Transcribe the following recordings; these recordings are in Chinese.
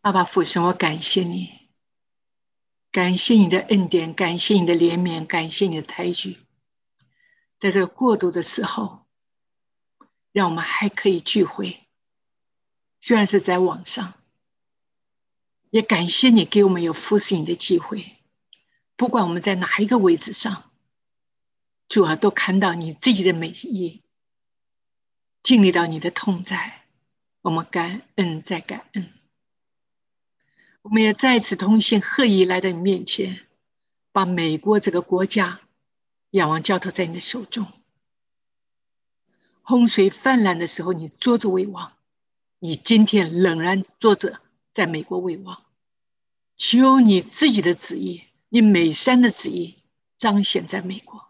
爸爸父神，我感谢你，感谢你的恩典，感谢你的怜悯，感谢你的抬举。在这个过渡的时候，让我们还可以聚会，虽然是在网上，也感谢你给我们有服侍你的机会。不管我们在哪一个位置上，主啊，都看到你自己的美意，经历到你的痛在，我们感恩再感恩。我们也再次同心合意来到你面前，把美国这个国家仰望交托在你的手中。洪水泛滥的时候，你坐着为王；你今天仍然坐着在美国为王。求你自己的旨意，你美山的旨意彰显在美国。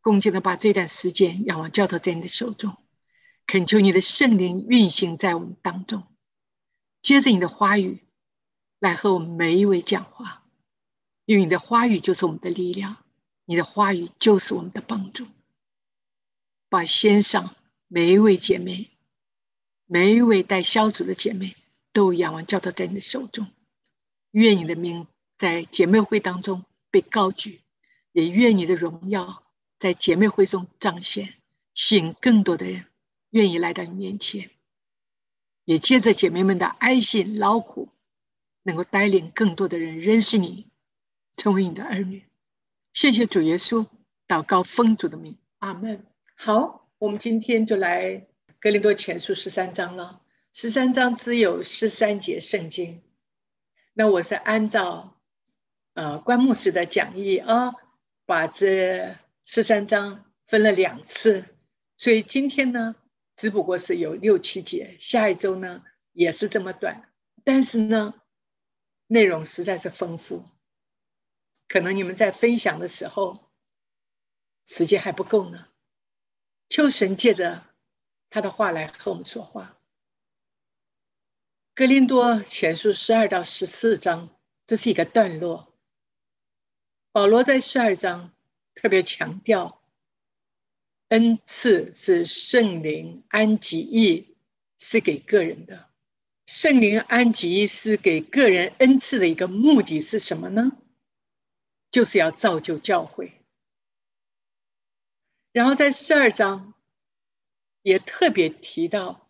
恭敬的把这段时间仰望交托在你的手中，恳求你的圣灵运行在我们当中。接着你的话语来和我们每一位讲话，因为你的话语就是我们的力量，你的话语就是我们的帮助。把线上每一位姐妹、每一位带小组的姐妹都仰望交托在你的手中，愿你的名在姐妹会当中被高举，也愿你的荣耀在姐妹会中彰显，吸引更多的人愿意来到你面前。也借着姐妹们的爱心劳苦，能够带领更多的人认识你，成为你的儿女。谢谢主耶稣，祷告奉主的名，阿门。好，我们今天就来格林多前书十三章了。十三章只有十三节圣经，那我是按照呃关牧师的讲义啊，把这十三章分了两次，所以今天呢。只不过是有六七节，下一周呢也是这么短，但是呢内容实在是丰富，可能你们在分享的时候时间还不够呢。秋神借着他的话来和我们说话。格林多前书十二到十四章，这是一个段落。保罗在十二章特别强调。恩赐是圣灵安吉意，是给个人的。圣灵安吉意是给个人恩赐的一个目的是什么呢？就是要造就教会。然后在十二章也特别提到，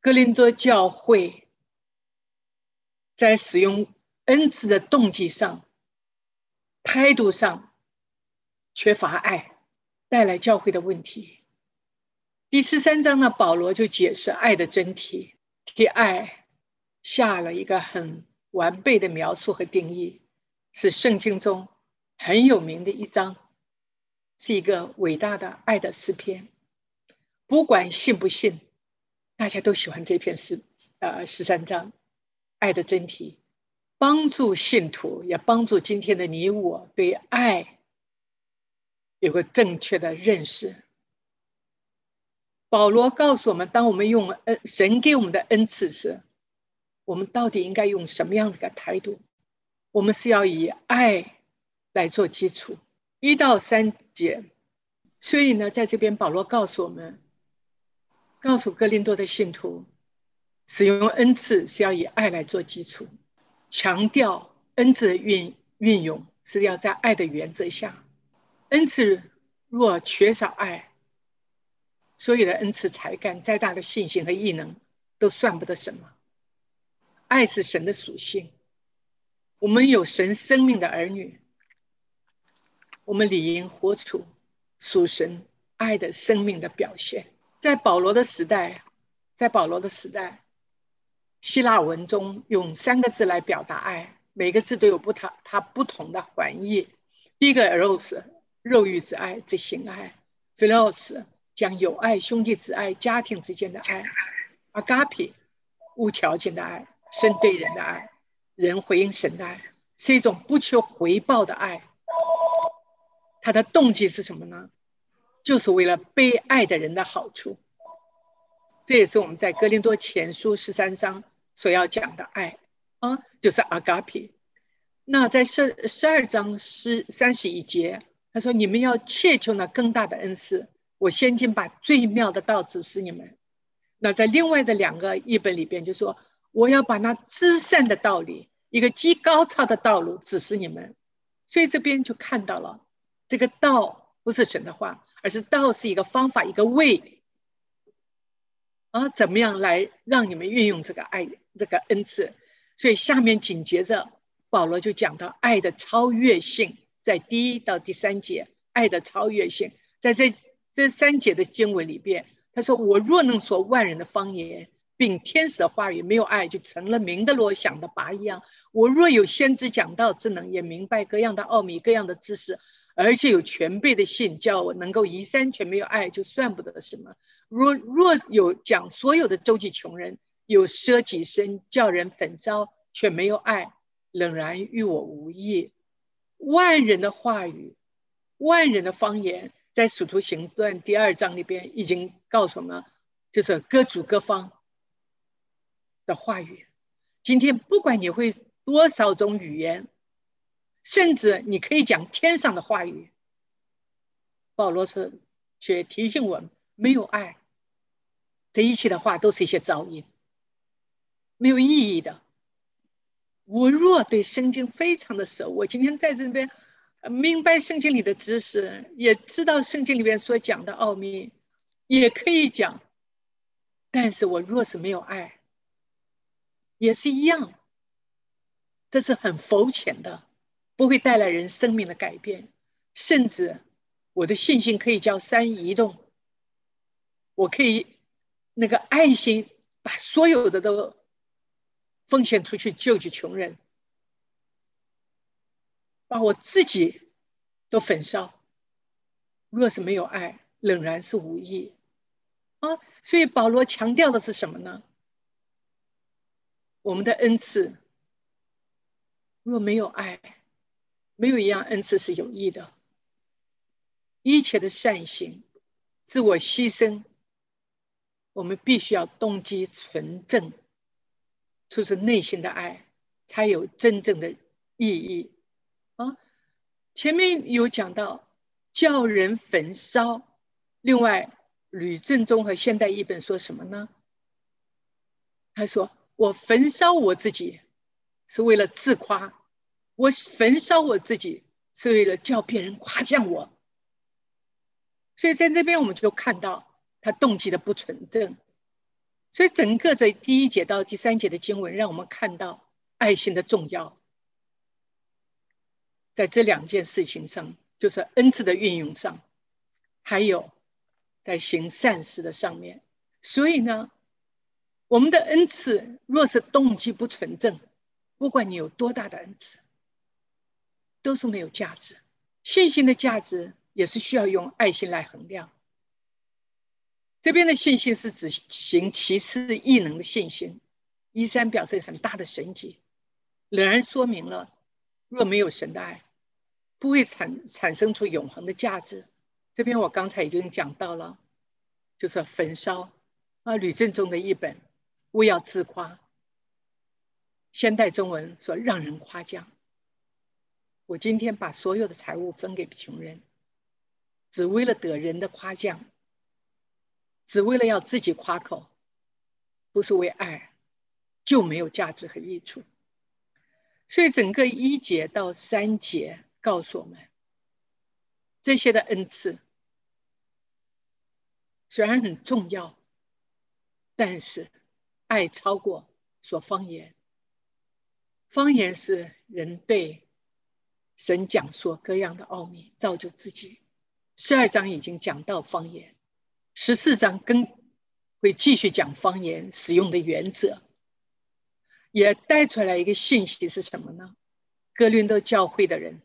哥林多教会在使用恩赐的动机上、态度上缺乏爱。带来教会的问题。第十三章呢，保罗就解释爱的真谛，替爱下了一个很完备的描述和定义，是圣经中很有名的一章，是一个伟大的爱的诗篇。不管信不信，大家都喜欢这篇诗，呃，十三章爱的真谛，帮助信徒，也帮助今天的你我对爱。有个正确的认识。保罗告诉我们：，当我们用恩神给我们的恩赐时，我们到底应该用什么样子的态度？我们是要以爱来做基础。一到三节，所以呢，在这边保罗告诉我们，告诉哥林多的信徒，使用恩赐是要以爱来做基础，强调恩赐的运运用是要在爱的原则下。恩赐若缺少爱，所有的恩赐才干、再大的信心和异能，都算不得什么。爱是神的属性，我们有神生命的儿女，我们理应活出属神爱的生命的表现。在保罗的时代，在保罗的时代，希腊文中用三个字来表达爱，每个字都有不同它不同的含义。第一个 “eros”。肉欲之爱之性爱，philos 讲友爱兄弟之爱家庭之间的爱，agape 无条件的爱神对人的爱，人回应神的爱是一种不求回报的爱。他的动机是什么呢？就是为了被爱的人的好处。这也是我们在哥林多前书十三章所要讲的爱啊，就是 agape。那在十十二章十三十一节。他说：“你们要切求那更大的恩赐。我先前把最妙的道指示你们。那在另外的两个译本里边就说，我要把那至善的道理，一个极高超的道路指示你们。所以这边就看到了，这个道不是神的话，而是道是一个方法，一个位。啊，怎么样来让你们运用这个爱，这个恩赐？所以下面紧接着保罗就讲到爱的超越性，在第一到第三节，爱的超越性，在这这三节的经文里边，他说：“我若能说万人的方言，并天使的话语，没有爱，就成了鸣的锣响的拔一样。我若有先知讲道之能，也明白各样的奥秘，各样的知识。”而且有全备的信，叫我能够移山，却没有爱，就算不得什么。若若有讲所有的周济穷人，有舍己身叫人焚烧，却没有爱，仍然与我无异。万人的话语，万人的方言，在《使徒行传》第二章里边已经告诉我们，就是各族各方的话语。今天不管你会多少种语言。甚至你可以讲天上的话语，保罗是却提醒我们：没有爱，这一切的话都是一些噪音，没有意义的。我若对圣经非常的熟，我今天在这边明白圣经里的知识，也知道圣经里面所讲的奥秘，也可以讲。但是我若是没有爱，也是一样，这是很肤浅的。不会带来人生命的改变，甚至我的信心可以叫山移动。我可以那个爱心把所有的都奉献出去救济穷人，把我自己都焚烧。若是没有爱，仍然是无益啊！所以保罗强调的是什么呢？我们的恩赐若没有爱。没有一样恩赐是有益的。一切的善行、自我牺牲，我们必须要动机纯正，出自内心的爱，才有真正的意义。啊，前面有讲到叫人焚烧，另外吕正中和现代译本说什么呢？他说：“我焚烧我自己，是为了自夸。”我焚烧我自己是为了叫别人夸奖我，所以在这边我们就看到他动机的不纯正。所以整个在第一节到第三节的经文，让我们看到爱心的重要。在这两件事情上，就是恩赐的运用上，还有在行善事的上面。所以呢，我们的恩赐若是动机不纯正，不管你有多大的恩赐。都是没有价值，信心的价值也是需要用爱心来衡量。这边的信心是指行其事异能的信心，一三表示很大的神迹，仍然说明了若没有神的爱，不会产产生出永恒的价值。这边我刚才已经讲到了，就是焚烧啊，吕正中的一本，勿要自夸。现代中文说让人夸奖。我今天把所有的财物分给穷人，只为了得人的夸奖，只为了要自己夸口，不是为爱，就没有价值和益处。所以整个一节到三节告诉我们，这些的恩赐虽然很重要，但是爱超过说方言，方言是人对。神讲说各样的奥秘，造就自己。十二章已经讲到方言，十四章跟会继续讲方言使用的原则，也带出来一个信息是什么呢？哥林多教会的人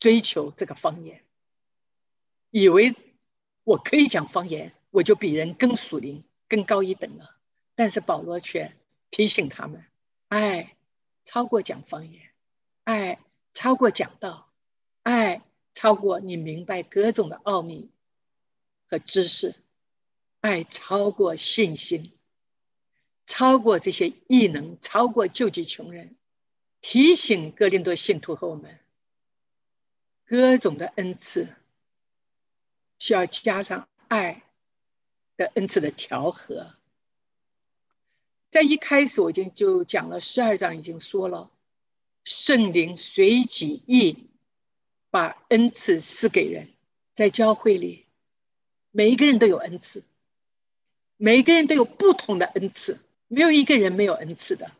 追求这个方言，以为我可以讲方言，我就比人更属灵、更高一等了。但是保罗却提醒他们：爱超过讲方言，爱。超过讲道，爱超过你明白各种的奥秘和知识，爱超过信心，超过这些异能，超过救济穷人，提醒哥林多信徒和我们，各种的恩赐需要加上爱的恩赐的调和。在一开始我已经就讲了，十二章已经说了，圣灵随己意把恩赐赐给人，在教会里，每一个人都有恩赐，每一个人都有不同的恩赐，没有一个人没有恩赐的。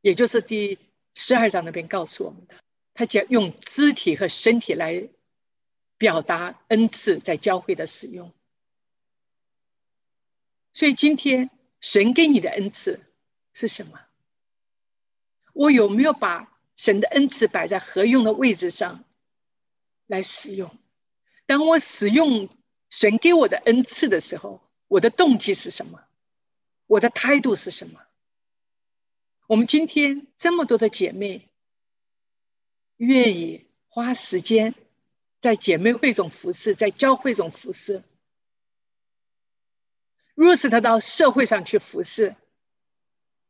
也就是第十二章那边告诉我们的，他讲用肢体和身体来表达恩赐在教会的使用。所以今天。神给你的恩赐是什么？我有没有把神的恩赐摆在合用的位置上来使用？当我使用神给我的恩赐的时候，我的动机是什么？我的态度是什么？我们今天这么多的姐妹愿意花时间在姐妹会中服侍，在教会中服侍。若是他到社会上去服侍，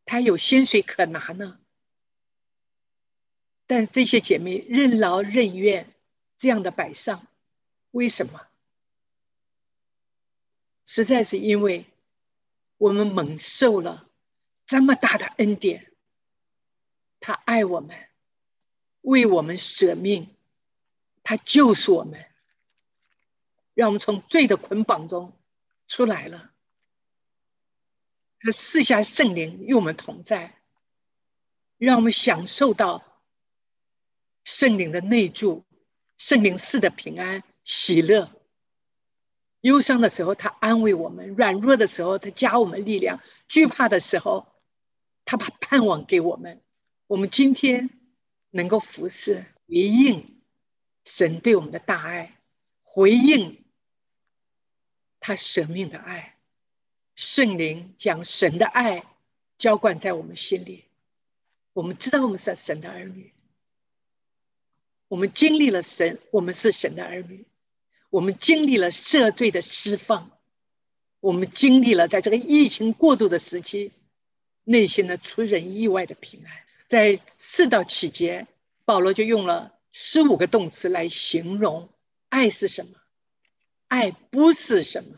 他有薪水可拿呢。但是这些姐妹任劳任怨这样的摆上，为什么？实在是因为我们蒙受了这么大的恩典，他爱我们，为我们舍命，他救赎我们，让我们从罪的捆绑中出来了。他四下圣灵与我们同在，让我们享受到圣灵的内住，圣灵赐的平安喜乐。忧伤的时候，他安慰我们；软弱的时候，他加我们力量；惧怕的时候，他把盼望给我们。我们今天能够服侍，回应神对我们的大爱，回应他舍命的爱。圣灵将神的爱浇灌在我们心里，我们知道我们是神的儿女，我们经历了神，我们是神的儿女，我们经历了赦罪的释放，我们经历了在这个疫情过渡的时期，内心的出人意外的平安。在四到七节，保罗就用了十五个动词来形容爱是什么，爱不是什么。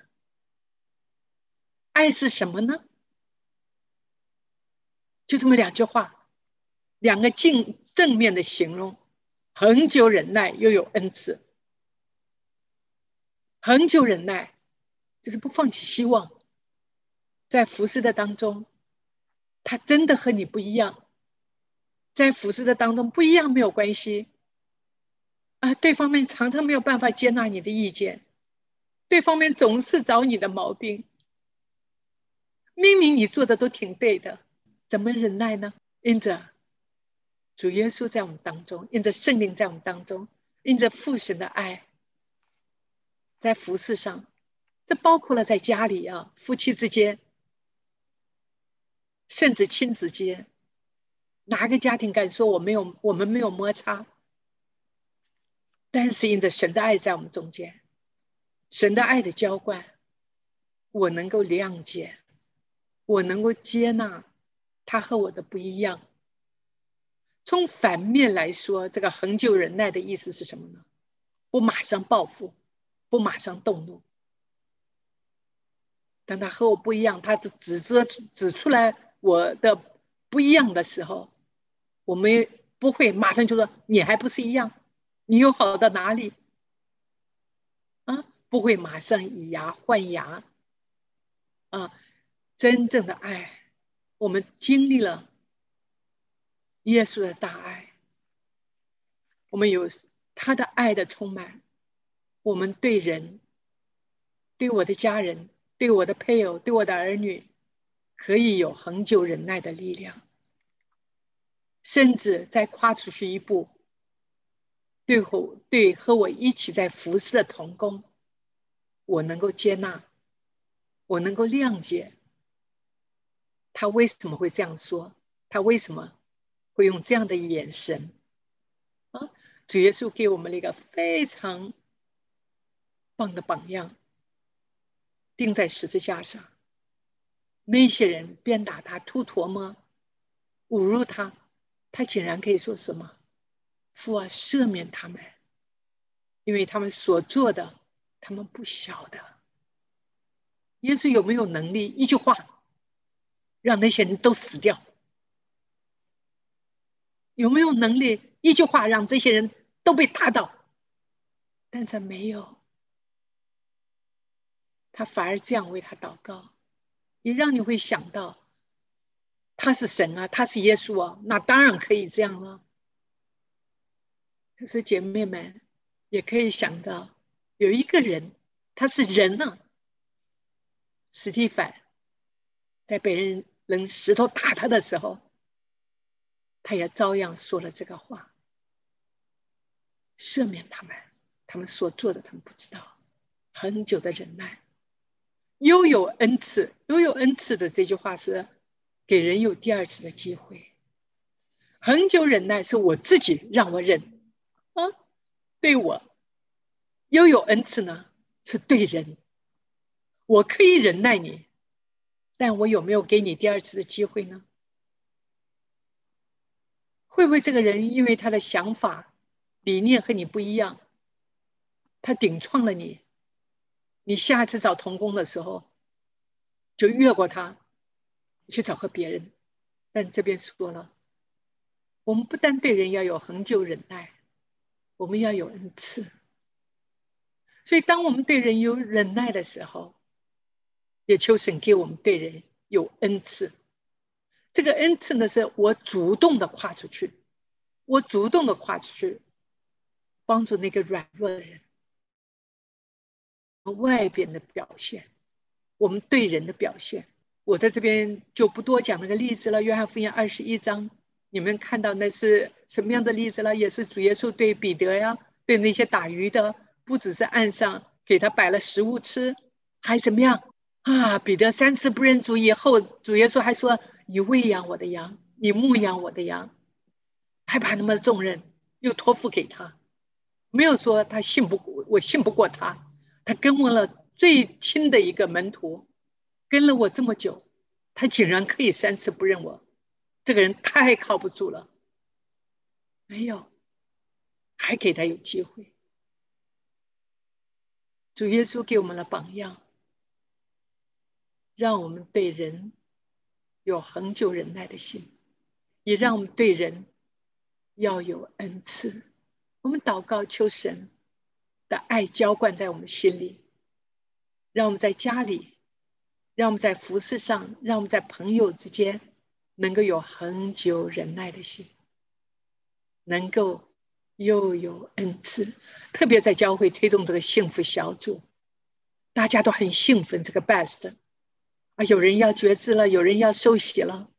爱是什么呢？就这么两句话，两个正正面的形容：恒久忍耐，又有恩慈。恒久忍耐，就是不放弃希望，在服侍的当中，他真的和你不一样，在服侍的当中不一样没有关系。啊，对方面常常没有办法接纳你的意见，对方面总是找你的毛病。明明你做的都挺对的，怎么忍耐呢？因着主耶稣在我们当中，因着圣灵在我们当中，因着父神的爱，在服饰上，这包括了在家里啊，夫妻之间，甚至亲子间，哪个家庭敢说我没有我们没有摩擦？但是因着神的爱在我们中间，神的爱的浇灌，我能够谅解。我能够接纳他和我的不一样。从反面来说，这个恒久忍耐的意思是什么呢？不马上报复，不马上动怒。当他和我不一样，他指责指出来我的不一样的时候，我们不会马上就说你还不是一样，你又好到哪里？啊，不会马上以牙换牙，啊。真正的爱，我们经历了耶稣的大爱，我们有他的爱的充满，我们对人、对我的家人、对我的配偶、对我的儿女，可以有恒久忍耐的力量，甚至再跨出去一步，对和对和我一起在服侍的同工，我能够接纳，我能够谅解。他为什么会这样说？他为什么会用这样的眼神？啊，主耶稣给我们了一个非常棒的榜样，钉在十字架上。那些人鞭打他、吐唾沫、侮辱他，他竟然可以说什么？父啊，赦免他们，因为他们所做的，他们不晓得。耶稣有没有能力一句话让那些人都死掉？有没有能力一句话让这些人都被打倒？但是没有，他反而这样为他祷告，也让你会想到，他是神啊，他是耶稣啊，那当然可以这样了。可是姐妹们也可以想到，有一个人，他是人呢。史蒂凡在被人扔石头打他的时候，他也照样说了这个话：赦免他们，他们所做的他们不知道。很久的忍耐，拥有恩赐，拥有恩赐的这句话是给人有第二次的机会。很久忍耐是我自己让我忍啊，对我拥有恩赐呢，是对人。我可以忍耐你，但我有没有给你第二次的机会呢？会不会这个人因为他的想法、理念和你不一样，他顶撞了你？你下次找童工的时候，就越过他，去找个别人。但这边说了，我们不但对人要有恒久忍耐，我们要有恩赐。所以，当我们对人有忍耐的时候，也求神给我们对人有恩赐，这个恩赐呢，是我主动的跨出去，我主动的跨出去，帮助那个软弱的人。外边的表现，我们对人的表现，我在这边就不多讲那个例子了。约翰福音二十一章，你们看到那是什么样的例子了？也是主耶稣对彼得呀，对那些打鱼的，不只是岸上给他摆了食物吃，还怎么样？啊！彼得三次不认主以后，主耶稣还说：“你喂养我的羊，你牧养我的羊。”害怕那么重任又托付给他，没有说他信不，我信不过他。他跟我了最亲的一个门徒，跟了我这么久，他竟然可以三次不认我，这个人太靠不住了。没有，还给他有机会。主耶稣给我们了榜样。让我们对人有恒久忍耐的心，也让我们对人要有恩赐。我们祷告求神的爱浇灌在我们心里，让我们在家里，让我们在服饰上，让我们在朋友之间能够有恒久忍耐的心，能够又有恩赐。特别在教会推动这个幸福小组，大家都很兴奋。这个 best。啊，有人要觉知了，有人要受洗了，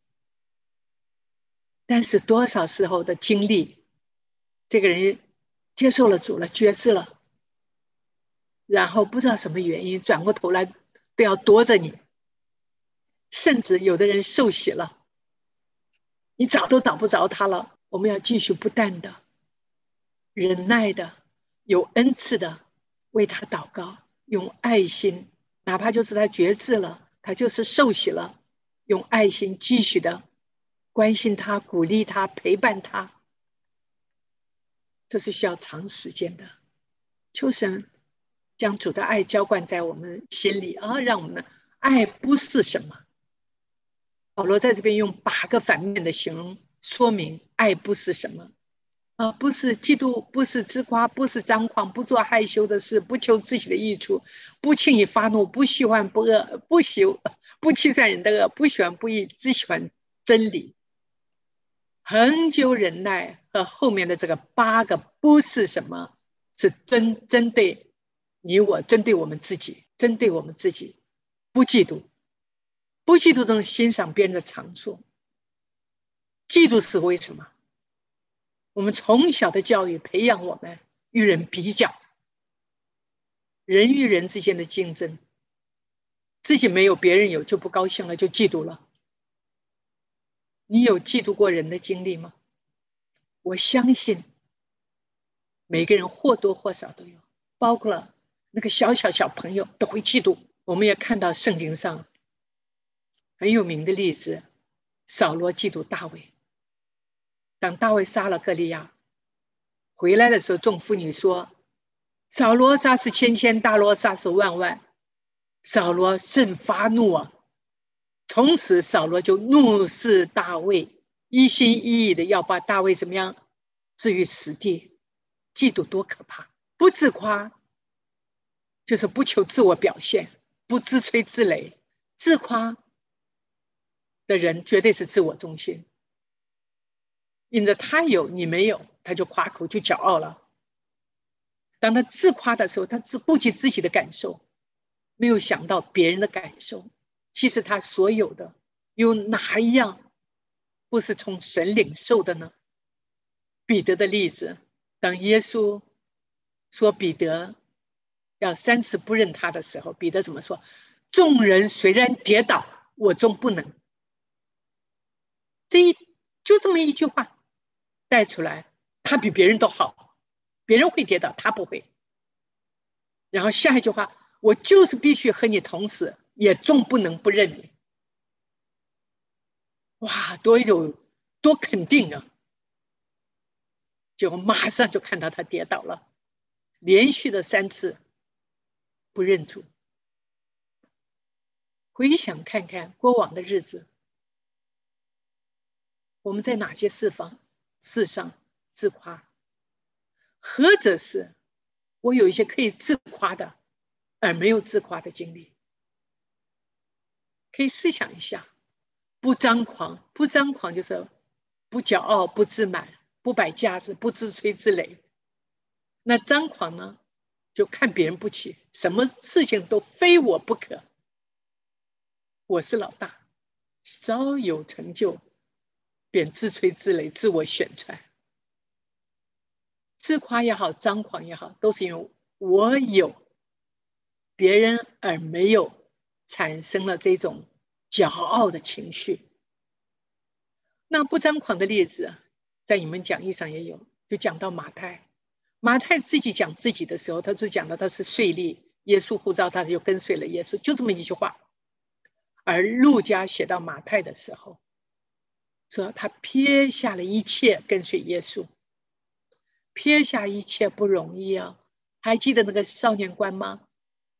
但是多少时候的经历，这个人接受了主了，觉知了，然后不知道什么原因，转过头来都要躲着你，甚至有的人受洗了，你找都找不着他了。我们要继续不断的忍耐的，有恩赐的为他祷告，用爱心，哪怕就是他绝志了。他就是受洗了，用爱心继续的关心他、鼓励他、陪伴他，这是需要长时间的。求神将主的爱浇灌在我们心里啊，让我们的爱不是什么。保罗在这边用八个反面的形容说明爱不是什么。啊，不是嫉妒，不是自夸，不是张狂，不做害羞的事，不求自己的益处，不轻易发怒，不喜欢不恶，不喜不计算人的恶，不喜欢不义，只喜欢真理。恒久忍耐和后面的这个八个不是什么，是针针对你我，针对我们自己，针对我们自己，不嫉妒，不嫉妒中欣赏别人的长处。嫉妒是为什么？我们从小的教育培养我们与人比较，人与人之间的竞争，自己没有别人有就不高兴了，就嫉妒了。你有嫉妒过人的经历吗？我相信每个人或多或少都有，包括了那个小小小朋友都会嫉妒。我们也看到圣经上很有名的例子，扫罗嫉妒大卫。当大卫杀了歌利亚，回来的时候，众妇女说：“扫罗杀是千千，大罗杀是万万。”扫罗甚发怒啊！从此扫罗就怒视大卫，一心一意的要把大卫怎么样置于死地。嫉妒多可怕！不自夸，就是不求自我表现，不自吹自擂。自夸的人绝对是自我中心，因着他有你没有，他就夸口就骄傲了。当他自夸的时候，他只顾及自己的感受，没有想到别人的感受。其实他所有的有哪一样不是从神领受的呢？彼得的例子，当耶稣说彼得要三次不认他的时候，彼得怎么说？众人虽然跌倒，我终不能。这一就这么一句话带出来，他比别人都好。别人会跌倒，他不会。然后下一句话，我就是必须和你同死，也终不能不认你。哇，多有多肯定啊！结果马上就看到他跌倒了，连续的三次不认主。回想看看过往的日子，我们在哪些四方事上自夸？何者是我有一些可以自夸的，而没有自夸的经历？可以试想一下，不张狂，不张狂就是不骄傲、不自满、不摆架子、不自吹自擂。那张狂呢，就看别人不起，什么事情都非我不可。我是老大，稍有成就，便自吹自擂、自我宣传。自夸也好，张狂也好，都是因为我有别人而没有，产生了这种骄傲的情绪。那不张狂的例子，在你们讲义上也有，就讲到马太。马太自己讲自己的时候，他就讲到他是税吏，耶稣呼召他，就跟随了耶稣，就这么一句话。而路加写到马太的时候，说他撇下了一切跟随耶稣。撇下一切不容易啊！还记得那个少年官吗？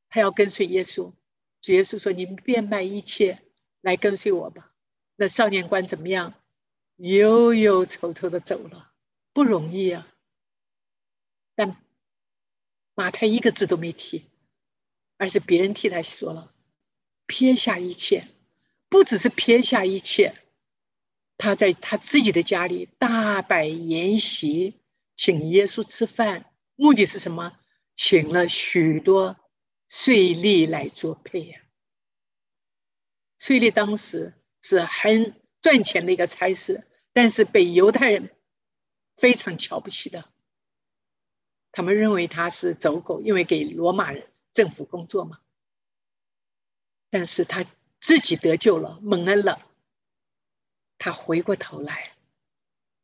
他要跟随耶稣，主耶稣说：“你变卖一切来跟随我吧。”那少年官怎么样？忧忧愁愁的走了，不容易啊！但马太一个字都没提，而是别人替他说了：“撇下一切，不只是撇下一切，他在他自己的家里大摆筵席。”请耶稣吃饭，目的是什么？请了许多税吏来作配呀。税吏当时是很赚钱的一个差事，但是被犹太人非常瞧不起的。他们认为他是走狗，因为给罗马人政府工作嘛。但是他自己得救了，蒙恩了，他回过头来。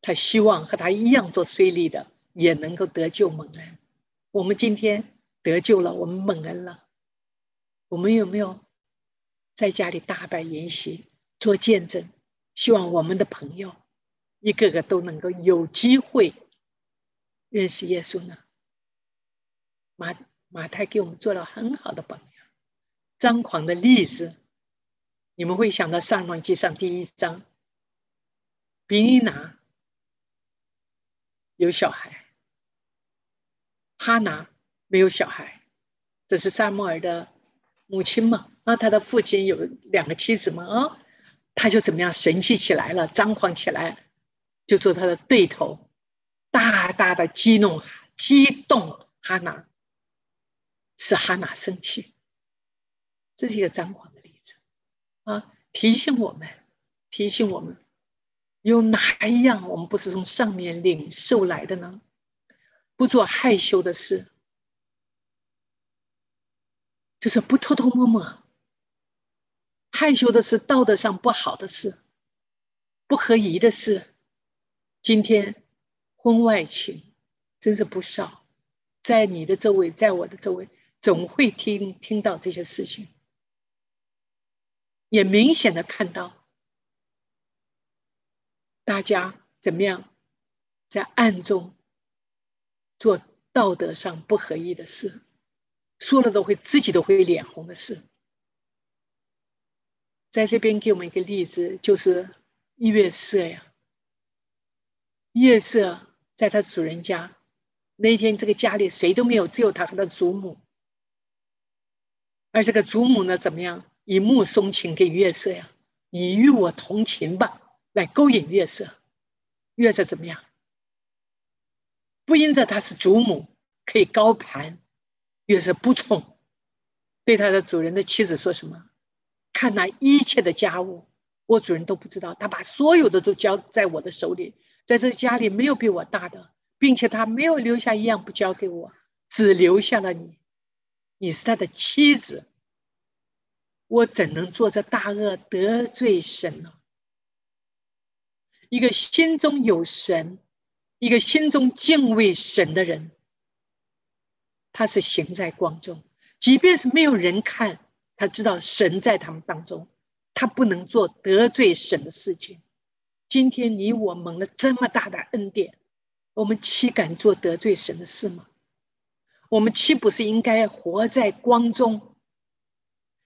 他希望和他一样做税吏的也能够得救蒙恩。我们今天得救了，我们蒙恩了。我们有没有在家里大摆筵席做见证？希望我们的朋友一个个都能够有机会认识耶稣呢？马马太给我们做了很好的榜样，张狂的例子。你们会想到《上王记》上第一章，比尼拿。有小孩，哈拿没有小孩，这是萨摩尔的母亲嘛？啊，他的父亲有两个妻子嘛？啊，他就怎么样神气起来了，张狂起来，就做他的对头，大大的激怒、激动哈拿，使哈拿生气。这是一个张狂的例子啊，提醒我们，提醒我们。有哪一样我们不是从上面领受来的呢？不做害羞的事，就是不偷偷摸摸。害羞的是道德上不好的事，不合宜的事。今天婚外情真是不少，在你的周围，在我的周围，总会听听到这些事情，也明显的看到。大家怎么样，在暗中做道德上不合意的事，说了都会自己都会脸红的事，在这边给我们一个例子，就是月色呀。月色在他主人家，那天这个家里谁都没有，只有他和他祖母。而这个祖母呢，怎么样？以目送情给月色呀，你与我同情吧，来勾引月色。月色怎么样？不因着他是祖母，可以高攀，月色不从，对他的主人的妻子说什么？看那一切的家务，我主人都不知道，他把所有的都交在我的手里，在这家里没有比我大的，并且他没有留下一样不交给我，只留下了你，你是他的妻子，我怎能做这大恶得罪神呢？一个心中有神。一个心中敬畏神的人，他是行在光中，即便是没有人看，他知道神在他们当中，他不能做得罪神的事情。今天你我蒙了这么大的恩典，我们岂敢做得罪神的事吗？我们岂不是应该活在光中，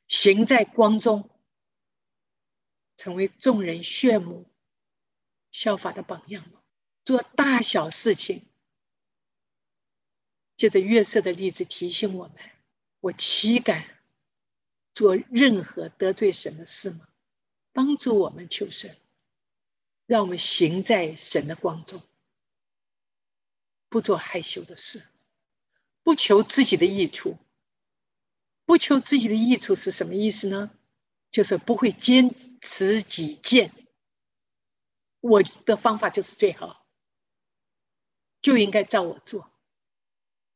行在光中，成为众人炫目、效法的榜样吗？做大小事情，借着月色的例子提醒我们：我岂敢做任何得罪神的事吗？帮助我们求神，让我们行在神的光中，不做害羞的事，不求自己的益处。不求自己的益处是什么意思呢？就是不会坚持己见。我的方法就是最好。就应该照我做。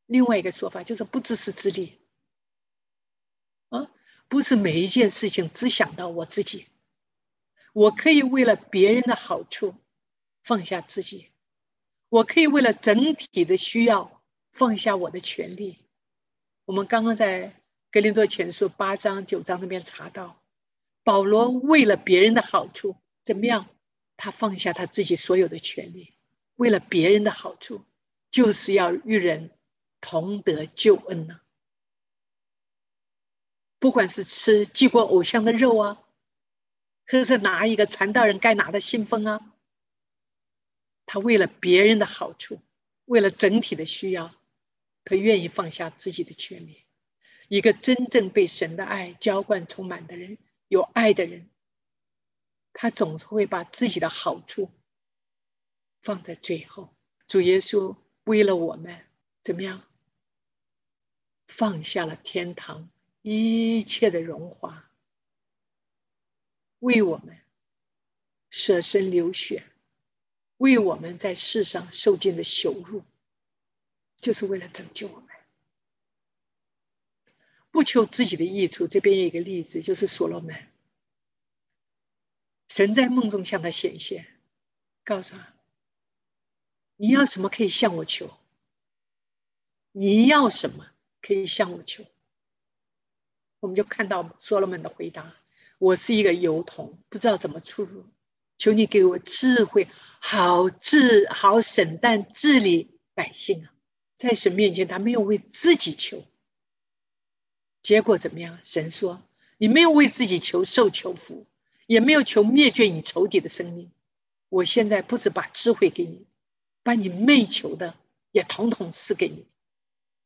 另外一个说法就是不自私自利，啊，不是每一件事情只想到我自己。我可以为了别人的好处放下自己，我可以为了整体的需要放下我的权利。我们刚刚在格林多前书八章九章那边查到，保罗为了别人的好处怎么样？他放下他自己所有的权利。为了别人的好处，就是要与人同得救恩呢。不管是吃祭过偶像的肉啊，或是拿一个传道人该拿的信封啊，他为了别人的好处，为了整体的需要，他愿意放下自己的权利。一个真正被神的爱浇灌充满的人，有爱的人，他总是会把自己的好处。放在最后，主耶稣为了我们怎么样，放下了天堂一切的荣华，为我们舍身流血，为我们在世上受尽的羞辱，就是为了拯救我们，不求自己的益处。这边有一个例子，就是所罗门，神在梦中向他显现，告诉他。你要什么可以向我求？你要什么可以向我求？我们就看到所罗门的回答：“我是一个油童，不知道怎么出入，求你给我智慧，好治好审判治理百姓啊！”在神面前，他没有为自己求，结果怎么样？神说：“你没有为自己求受求福，也没有求灭绝你仇敌的生命。我现在不止把智慧给你。”把你没求的也统统赐给你，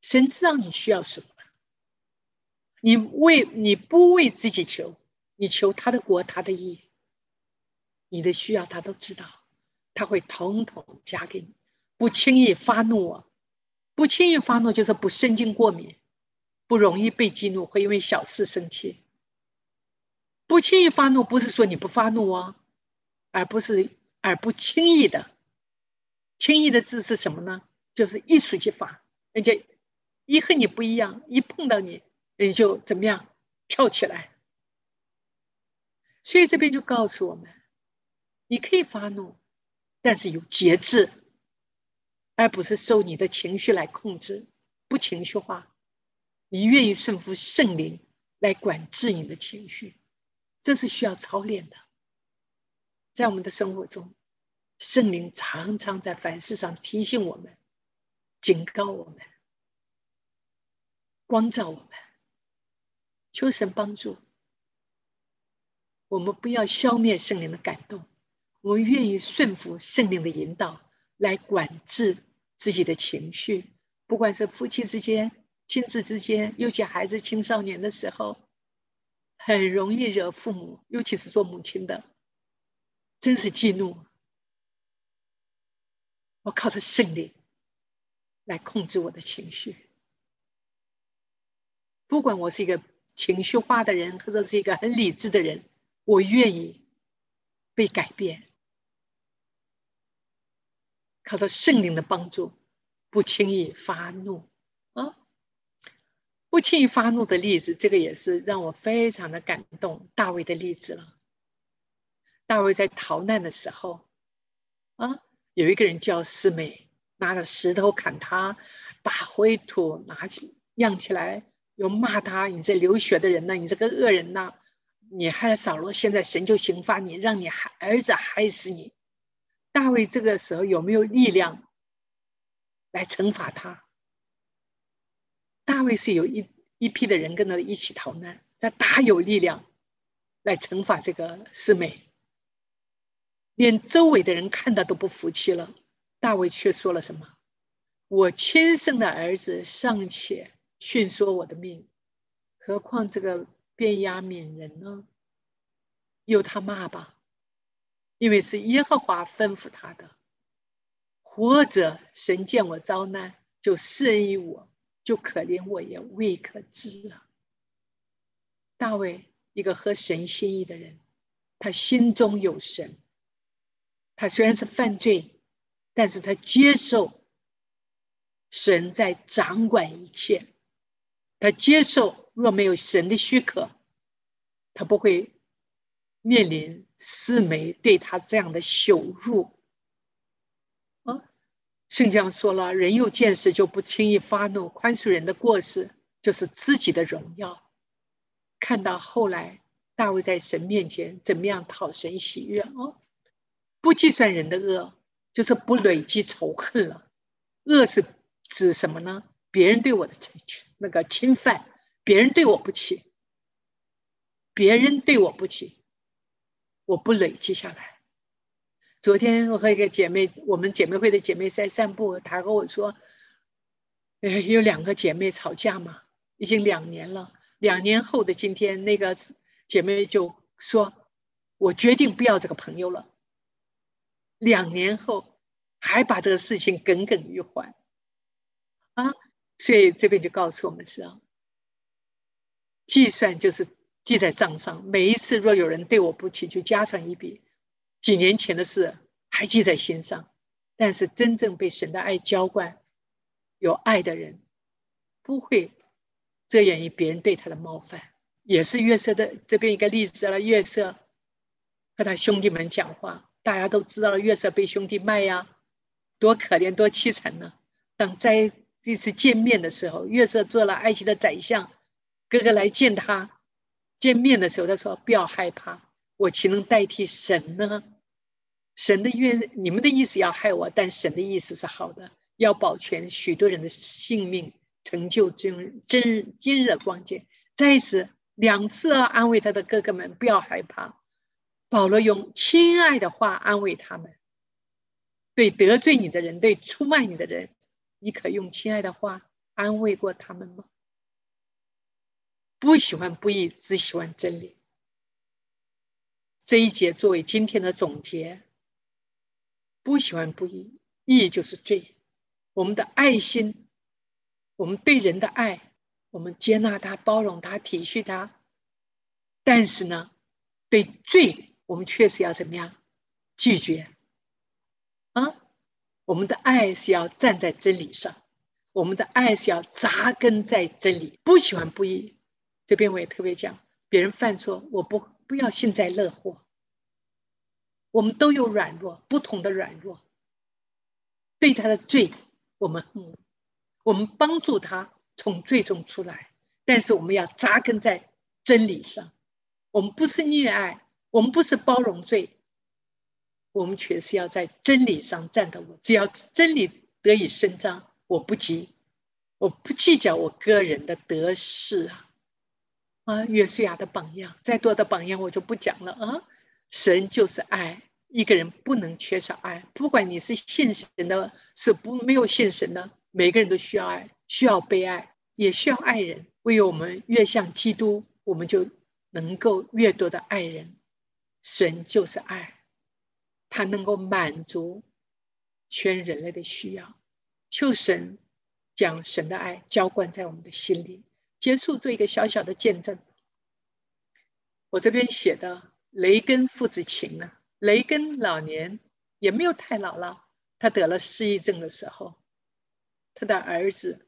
神知道你需要什么。你为你不为自己求，你求他的国他的义，你的需要他都知道，他会统统加给你。不轻易发怒啊，不轻易发怒就是不神经过敏，不容易被激怒，会因为小事生气。不轻易发怒不是说你不发怒啊，而不是而不轻易的。轻易的字是什么呢？就是一触即发，人家一和你不一样，一碰到你，人就怎么样跳起来。所以这边就告诉我们，你可以发怒，但是有节制，而不是受你的情绪来控制，不情绪化。你愿意顺服圣灵来管制你的情绪，这是需要操练的，在我们的生活中。圣灵常常在凡事上提醒我们、警告我们、光照我们，求神帮助我们不要消灭圣灵的感动，我们愿意顺服圣灵的引导，来管制自己的情绪。不管是夫妻之间、亲子之间，尤其孩子青少年的时候，很容易惹父母，尤其是做母亲的，真是激怒。我靠着圣灵来控制我的情绪，不管我是一个情绪化的人，或者是一个很理智的人，我愿意被改变，靠着圣灵的帮助。不轻易发怒啊！不轻易发怒的例子，这个也是让我非常的感动。大卫的例子了。大卫在逃难的时候，啊，有一个人叫四美，拿着石头砍他，把灰土拿起扬起来，又骂他：“你这流血的人呢？你这个恶人呢？你害了扫罗，现在神就刑罚你，让你害儿子害死你。”大卫这个时候有没有力量？来惩罚他。大卫是有一一批的人跟他一起逃难，他大有力量来惩罚这个四妹。连周围的人看到都不服气了，大卫却说了什么：“我亲生的儿子尚且训说我的命，何况这个便雅悯人呢？由他骂吧，因为是耶和华吩咐他的。”或者神见我遭难，就施恩于我，就可怜我也未可知啊。大卫一个合神心意的人，他心中有神。他虽然是犯罪，但是他接受神在掌管一切。他接受若没有神的许可，他不会面临四梅对他这样的羞辱啊。圣经说了，人有见识就不轻易发怒，宽恕人的过失就是自己的荣耀。看到后来大卫在神面前怎么样讨神喜悦哦，不计算人的恶，就是不累积仇恨了。恶是指什么呢？别人对我的侵那个侵犯，别人对我不起，别人对我不起，我不累积下来。昨天我和一个姐妹，我们姐妹会的姐妹在散步，她和我说：“哎，有两个姐妹吵架嘛，已经两年了。两年后的今天，那个姐妹就说：‘我决定不要这个朋友了。’两年后还把这个事情耿耿于怀啊！所以这边就告诉我们是啊，计算就是记在账上，每一次若有人对我不起，就加上一笔。”几年前的事还记在心上，但是真正被神的爱浇灌、有爱的人，不会遮掩于别人对他的冒犯。也是约瑟的这边一个例子了。约瑟和他兄弟们讲话，大家都知道约瑟被兄弟卖呀，多可怜，多凄惨呢。当在这次见面的时候，约瑟做了埃及的宰相，哥哥来见他，见面的时候他说：“不要害怕。”我岂能代替神呢？神的愿，你们的意思要害我，但神的意思是好的，要保全许多人的性命，成就今今今日的光景。再一次，两次安慰他的哥哥们不要害怕。保罗用亲爱的话安慰他们。对得罪你的人，对出卖你的人，你可用亲爱的话安慰过他们吗？不喜欢不义，只喜欢真理。这一节作为今天的总结，不喜欢不义，义就是罪。我们的爱心，我们对人的爱，我们接纳他、包容他、体恤他。但是呢，对罪，我们确实要怎么样拒绝？啊，我们的爱是要站在真理上，我们的爱是要扎根在真理。不喜欢不义，这边我也特别讲，别人犯错，我不。不要幸灾乐祸。我们都有软弱，不同的软弱。对他的罪，我们恨，我们帮助他从罪中出来。但是我们要扎根在真理上。我们不是溺爱，我们不是包容罪，我们却是要在真理上站得稳。只要真理得以伸张，我不急，我不计较我个人的得失啊。啊，约书亚的榜样，再多的榜样我就不讲了啊。神就是爱，一个人不能缺少爱，不管你是信神的，是不没有信神的，每个人都需要爱，需要被爱，也需要爱人。唯有我们越像基督，我们就能够越多的爱人。神就是爱，他能够满足全人类的需要。求神将神的爱浇灌在我们的心里。结束做一个小小的见证。我这边写的雷根父子情呢？雷根老年也没有太老了，他得了失忆症的时候，他的儿子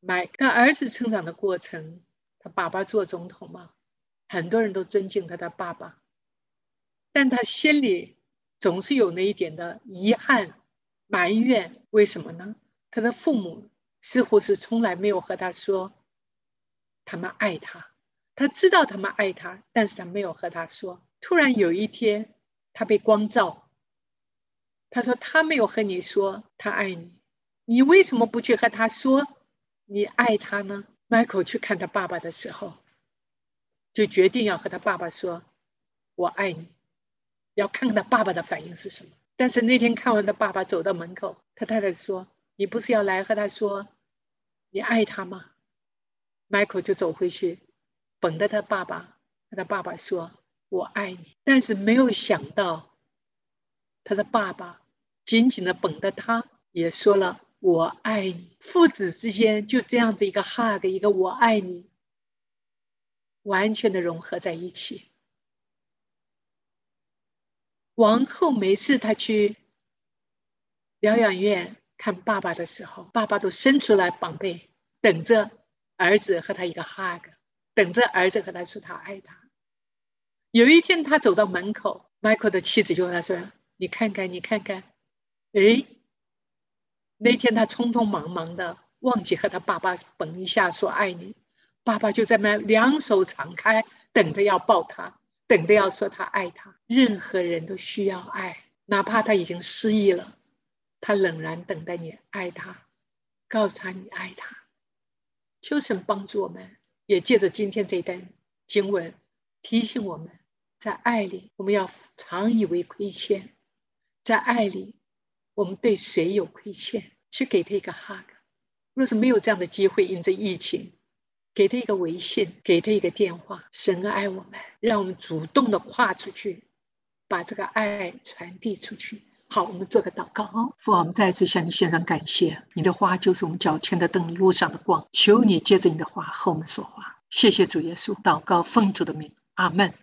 麦，他儿子成长的过程，他爸爸做总统嘛，很多人都尊敬他的爸爸，但他心里总是有那一点的遗憾、埋怨。为什么呢？他的父母似乎是从来没有和他说。他们爱他，他知道他们爱他，但是他没有和他说。突然有一天，他被光照，他说：“他没有和你说他爱你，你为什么不去和他说你爱他呢？”Michael 去看他爸爸的时候，就决定要和他爸爸说：“我爱你。”要看看他爸爸的反应是什么。但是那天看完他爸爸走到门口，他太太说：“你不是要来和他说你爱他吗？” Michael 就走回去，捧着他爸爸，和他爸爸说：“我爱你。”但是没有想到，他的爸爸紧紧的捧着他，也说了“我爱你”。父子之间就这样子一个 hug，一个“我爱你”，完全的融合在一起。王后每次她去疗养院看爸爸的时候，爸爸都伸出来宝贝，等着。儿子和他一个 hug，等着儿子和他说他爱他。有一天他走到门口，Michael 的妻子就和他说：“你看看，你看看。”哎，那天他匆匆忙忙的忘记和他爸爸吻一下说爱你，爸爸就在那两手敞开，等着要抱他，等着要说他爱他。任何人都需要爱，哪怕他已经失忆了，他仍然等待你爱他，告诉他你爱他。求神帮助我们，也借着今天这一段经文提醒我们，在爱里我们要常以为亏欠，在爱里我们对谁有亏欠，去给他一个 hug。若是没有这样的机会，因着疫情，给他一个微信，给他一个电话。神爱我们，让我们主动的跨出去，把这个爱传递出去。好，我们做个祷告。父，我们再次向你献上感谢。你的花就是我们脚前的灯，路上的光。求你接着你的话和我们说话。谢谢主耶稣，祷告奉主的名，阿门。